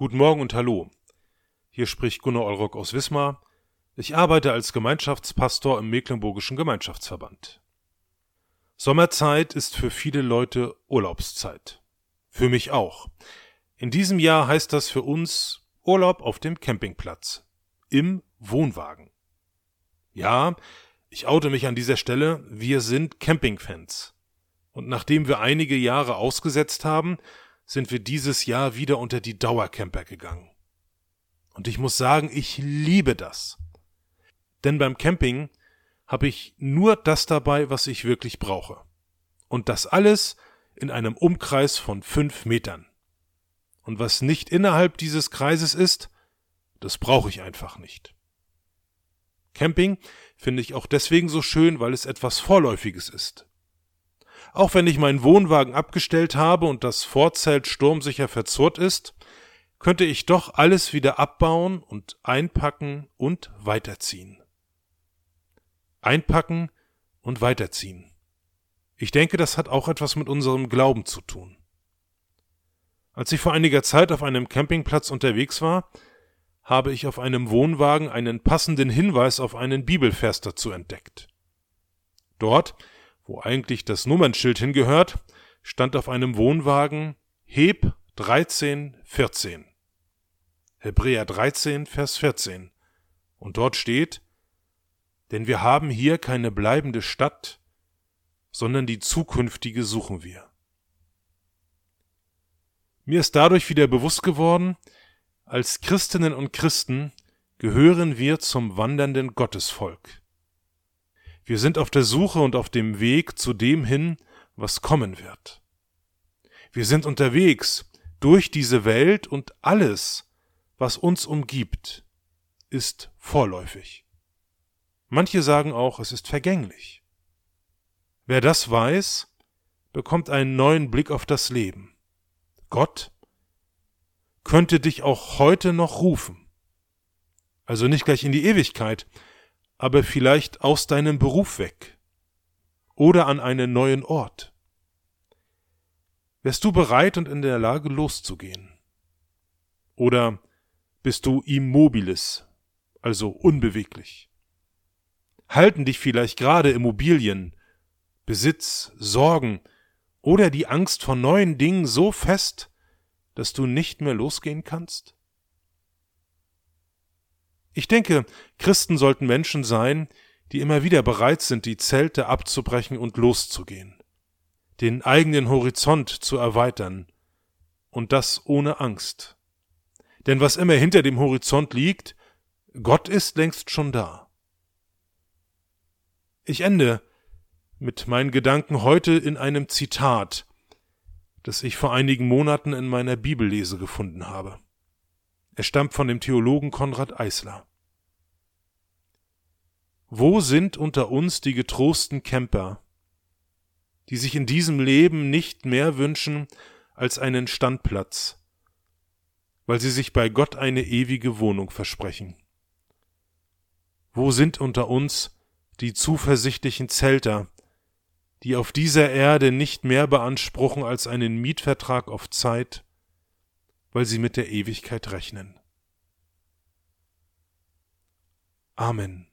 Guten Morgen und Hallo. Hier spricht Gunnar Olrock aus Wismar. Ich arbeite als Gemeinschaftspastor im Mecklenburgischen Gemeinschaftsverband. Sommerzeit ist für viele Leute Urlaubszeit. Für mich auch. In diesem Jahr heißt das für uns Urlaub auf dem Campingplatz. Im Wohnwagen. Ja, ich oute mich an dieser Stelle, wir sind Campingfans. Und nachdem wir einige Jahre ausgesetzt haben, sind wir dieses Jahr wieder unter die Dauercamper gegangen. Und ich muss sagen, ich liebe das. Denn beim Camping habe ich nur das dabei, was ich wirklich brauche. Und das alles in einem Umkreis von fünf Metern. Und was nicht innerhalb dieses Kreises ist, das brauche ich einfach nicht. Camping finde ich auch deswegen so schön, weil es etwas Vorläufiges ist. Auch wenn ich meinen Wohnwagen abgestellt habe und das Vorzelt sturmsicher verzurrt ist, könnte ich doch alles wieder abbauen und einpacken und weiterziehen. Einpacken und weiterziehen. Ich denke, das hat auch etwas mit unserem Glauben zu tun. Als ich vor einiger Zeit auf einem Campingplatz unterwegs war, habe ich auf einem Wohnwagen einen passenden Hinweis auf einen Bibelvers dazu entdeckt. Dort wo eigentlich das Nummernschild hingehört, stand auf einem Wohnwagen Heb 13, 14. Hebräer 13, Vers 14. Und dort steht, denn wir haben hier keine bleibende Stadt, sondern die zukünftige suchen wir. Mir ist dadurch wieder bewusst geworden, als Christinnen und Christen gehören wir zum wandernden Gottesvolk. Wir sind auf der Suche und auf dem Weg zu dem hin, was kommen wird. Wir sind unterwegs durch diese Welt und alles, was uns umgibt, ist vorläufig. Manche sagen auch, es ist vergänglich. Wer das weiß, bekommt einen neuen Blick auf das Leben. Gott könnte dich auch heute noch rufen. Also nicht gleich in die Ewigkeit, aber vielleicht aus deinem Beruf weg oder an einen neuen Ort. Wärst du bereit und in der Lage loszugehen? Oder bist du immobilis, also unbeweglich? Halten dich vielleicht gerade Immobilien, Besitz, Sorgen oder die Angst vor neuen Dingen so fest, dass du nicht mehr losgehen kannst? Ich denke, Christen sollten Menschen sein, die immer wieder bereit sind, die Zelte abzubrechen und loszugehen, den eigenen Horizont zu erweitern, und das ohne Angst. Denn was immer hinter dem Horizont liegt, Gott ist längst schon da. Ich ende mit meinen Gedanken heute in einem Zitat, das ich vor einigen Monaten in meiner Bibellese gefunden habe. Er stammt von dem Theologen Konrad Eisler. Wo sind unter uns die getrosten Camper, die sich in diesem Leben nicht mehr wünschen als einen Standplatz, weil sie sich bei Gott eine ewige Wohnung versprechen? Wo sind unter uns die zuversichtlichen Zelter, die auf dieser Erde nicht mehr beanspruchen als einen Mietvertrag auf Zeit, weil sie mit der Ewigkeit rechnen. Amen.